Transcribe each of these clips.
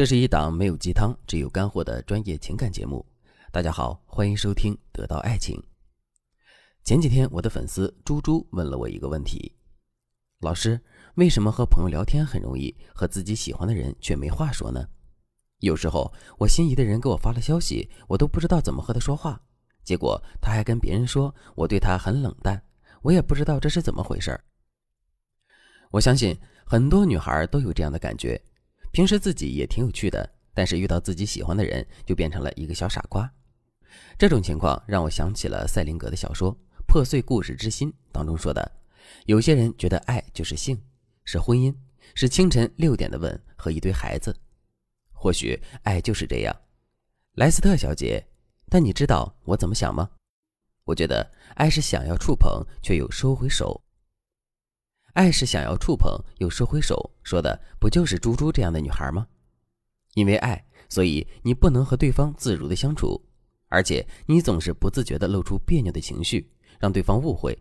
这是一档没有鸡汤、只有干货的专业情感节目。大家好，欢迎收听《得到爱情》。前几天，我的粉丝猪猪问了我一个问题：老师，为什么和朋友聊天很容易，和自己喜欢的人却没话说呢？有时候，我心仪的人给我发了消息，我都不知道怎么和他说话，结果他还跟别人说我对他很冷淡，我也不知道这是怎么回事儿。我相信很多女孩都有这样的感觉。平时自己也挺有趣的，但是遇到自己喜欢的人，就变成了一个小傻瓜。这种情况让我想起了赛林格的小说《破碎故事之心》当中说的：有些人觉得爱就是性，是婚姻，是清晨六点的吻和一堆孩子。或许爱就是这样，莱斯特小姐。但你知道我怎么想吗？我觉得爱是想要触碰却又收回手。爱是想要触碰又收回手，说的不就是猪猪这样的女孩吗？因为爱，所以你不能和对方自如的相处，而且你总是不自觉的露出别扭的情绪，让对方误会。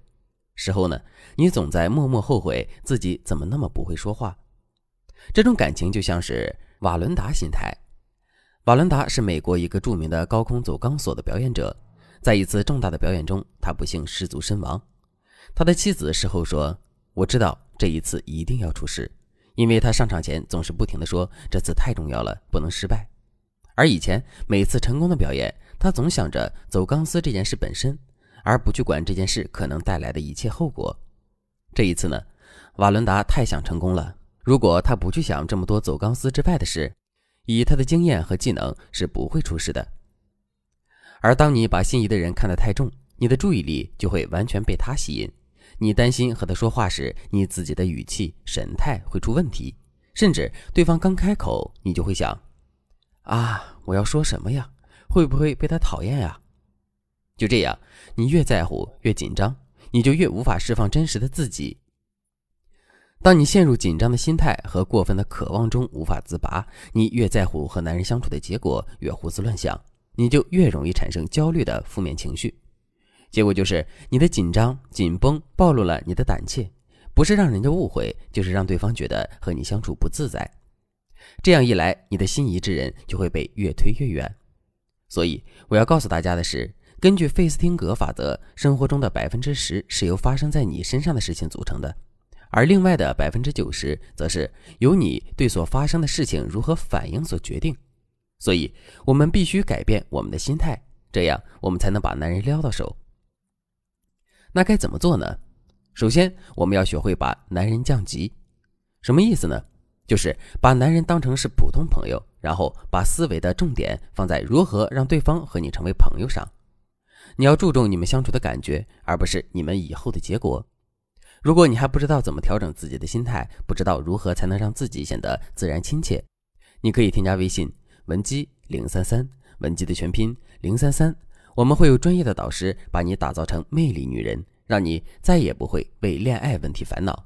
事后呢，你总在默默后悔自己怎么那么不会说话。这种感情就像是瓦伦达心态。瓦伦达是美国一个著名的高空走钢索的表演者，在一次重大的表演中，他不幸失足身亡。他的妻子事后说。我知道这一次一定要出事，因为他上场前总是不停的说这次太重要了，不能失败。而以前每次成功的表演，他总想着走钢丝这件事本身，而不去管这件事可能带来的一切后果。这一次呢，瓦伦达太想成功了。如果他不去想这么多走钢丝之外的事，以他的经验和技能是不会出事的。而当你把心仪的人看得太重，你的注意力就会完全被他吸引。你担心和他说话时，你自己的语气神态会出问题，甚至对方刚开口，你就会想：啊，我要说什么呀？会不会被他讨厌呀？就这样，你越在乎越紧张，你就越无法释放真实的自己。当你陷入紧张的心态和过分的渴望中无法自拔，你越在乎和男人相处的结果，越胡思乱想，你就越容易产生焦虑的负面情绪。结果就是你的紧张紧绷暴露了你的胆怯，不是让人家误会，就是让对方觉得和你相处不自在。这样一来，你的心仪之人就会被越推越远。所以我要告诉大家的是，根据费斯汀格法则，生活中的百分之十是由发生在你身上的事情组成的，而另外的百分之九十则是由你对所发生的事情如何反应所决定。所以，我们必须改变我们的心态，这样我们才能把男人撩到手。那该怎么做呢？首先，我们要学会把男人降级。什么意思呢？就是把男人当成是普通朋友，然后把思维的重点放在如何让对方和你成为朋友上。你要注重你们相处的感觉，而不是你们以后的结果。如果你还不知道怎么调整自己的心态，不知道如何才能让自己显得自然亲切，你可以添加微信文姬零三三，文姬的全拼零三三。我们会有专业的导师把你打造成魅力女人，让你再也不会为恋爱问题烦恼。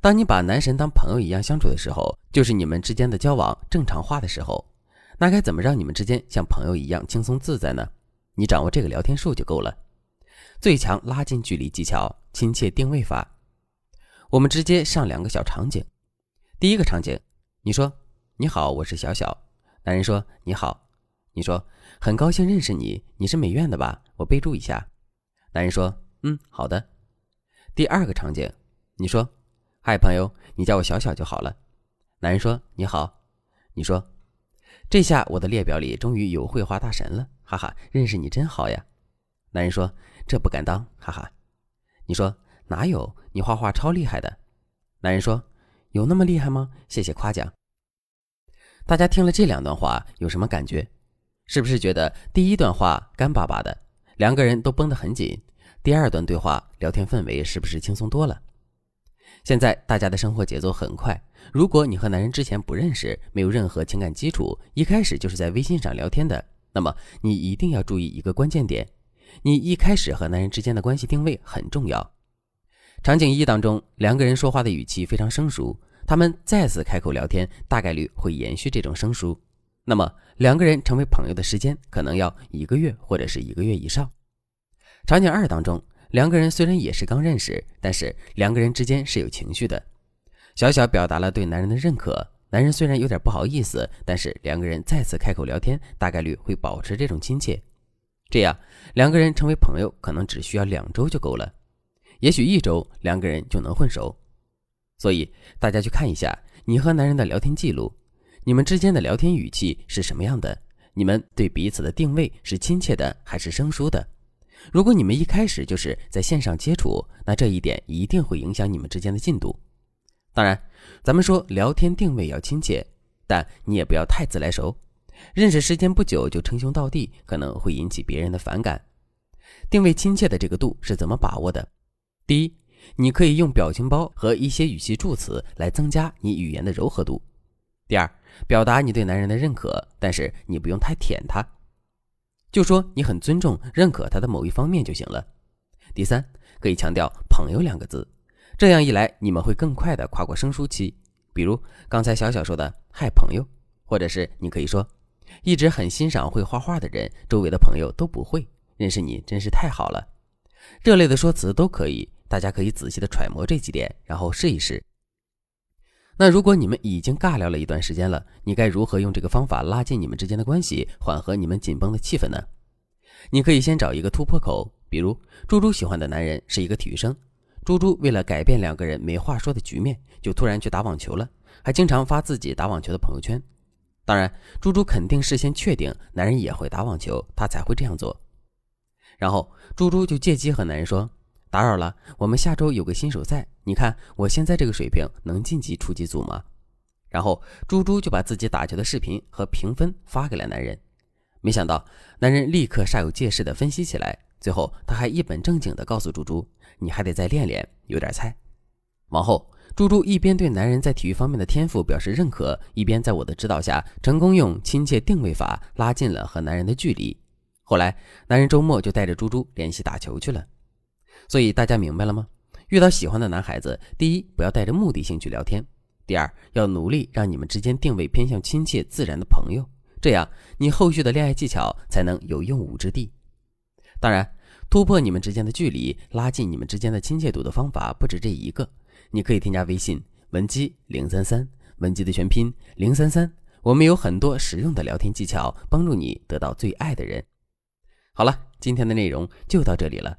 当你把男神当朋友一样相处的时候，就是你们之间的交往正常化的时候。那该怎么让你们之间像朋友一样轻松自在呢？你掌握这个聊天术就够了。最强拉近距离技巧：亲切定位法。我们直接上两个小场景。第一个场景，你说：“你好，我是小小。”男人说：“你好。”你说。很高兴认识你，你是美院的吧？我备注一下。男人说：“嗯，好的。”第二个场景，你说：“嗨，朋友，你叫我小小就好了。”男人说：“你好。”你说：“这下我的列表里终于有绘画大神了，哈哈，认识你真好呀。”男人说：“这不敢当，哈哈。”你说：“哪有？你画画超厉害的。”男人说：“有那么厉害吗？谢谢夸奖。”大家听了这两段话有什么感觉？是不是觉得第一段话干巴巴的，两个人都绷得很紧？第二段对话聊天氛围是不是轻松多了？现在大家的生活节奏很快，如果你和男人之前不认识，没有任何情感基础，一开始就是在微信上聊天的，那么你一定要注意一个关键点：你一开始和男人之间的关系定位很重要。场景一当中，两个人说话的语气非常生疏，他们再次开口聊天，大概率会延续这种生疏。那么两个人成为朋友的时间可能要一个月或者是一个月以上。场景二当中，两个人虽然也是刚认识，但是两个人之间是有情绪的。小小表达了对男人的认可，男人虽然有点不好意思，但是两个人再次开口聊天，大概率会保持这种亲切。这样，两个人成为朋友可能只需要两周就够了，也许一周两个人就能混熟。所以大家去看一下你和男人的聊天记录，你们之间的聊天语气是什么样的？你们对彼此的定位是亲切的还是生疏的？如果你们一开始就是在线上接触，那这一点一定会影响你们之间的进度。当然，咱们说聊天定位要亲切，但你也不要太自来熟。认识时间不久就称兄道弟，可能会引起别人的反感。定位亲切的这个度是怎么把握的？第一，你可以用表情包和一些语气助词来增加你语言的柔和度。第二，表达你对男人的认可，但是你不用太舔他，就说你很尊重、认可他的某一方面就行了。第三，可以强调“朋友”两个字，这样一来你们会更快的跨过生疏期。比如刚才小小说的“嗨，朋友”，或者是你可以说。一直很欣赏会画画的人，周围的朋友都不会认识你，真是太好了。这类的说辞都可以，大家可以仔细的揣摩这几点，然后试一试。那如果你们已经尬聊了一段时间了，你该如何用这个方法拉近你们之间的关系，缓和你们紧绷的气氛呢？你可以先找一个突破口，比如猪猪喜欢的男人是一个体育生，猪猪为了改变两个人没话说的局面，就突然去打网球了，还经常发自己打网球的朋友圈。当然，猪猪肯定事先确定男人也会打网球，他才会这样做。然后，猪猪就借机和男人说：“打扰了，我们下周有个新手赛，你看我现在这个水平能晋级初级组吗？”然后，猪猪就把自己打球的视频和评分发给了男人。没想到，男人立刻煞有介事的分析起来，最后他还一本正经的告诉猪猪：“你还得再练练，有点菜。”往后。猪猪一边对男人在体育方面的天赋表示认可，一边在我的指导下，成功用亲切定位法拉近了和男人的距离。后来，男人周末就带着猪猪练习打球去了。所以大家明白了吗？遇到喜欢的男孩子，第一，不要带着目的性去聊天；第二，要努力让你们之间定位偏向亲切自然的朋友，这样你后续的恋爱技巧才能有用武之地。当然，突破你们之间的距离，拉近你们之间的亲切度的方法不止这一个。你可以添加微信文姬零三三，文姬的全拼零三三，我们有很多实用的聊天技巧，帮助你得到最爱的人。好了，今天的内容就到这里了。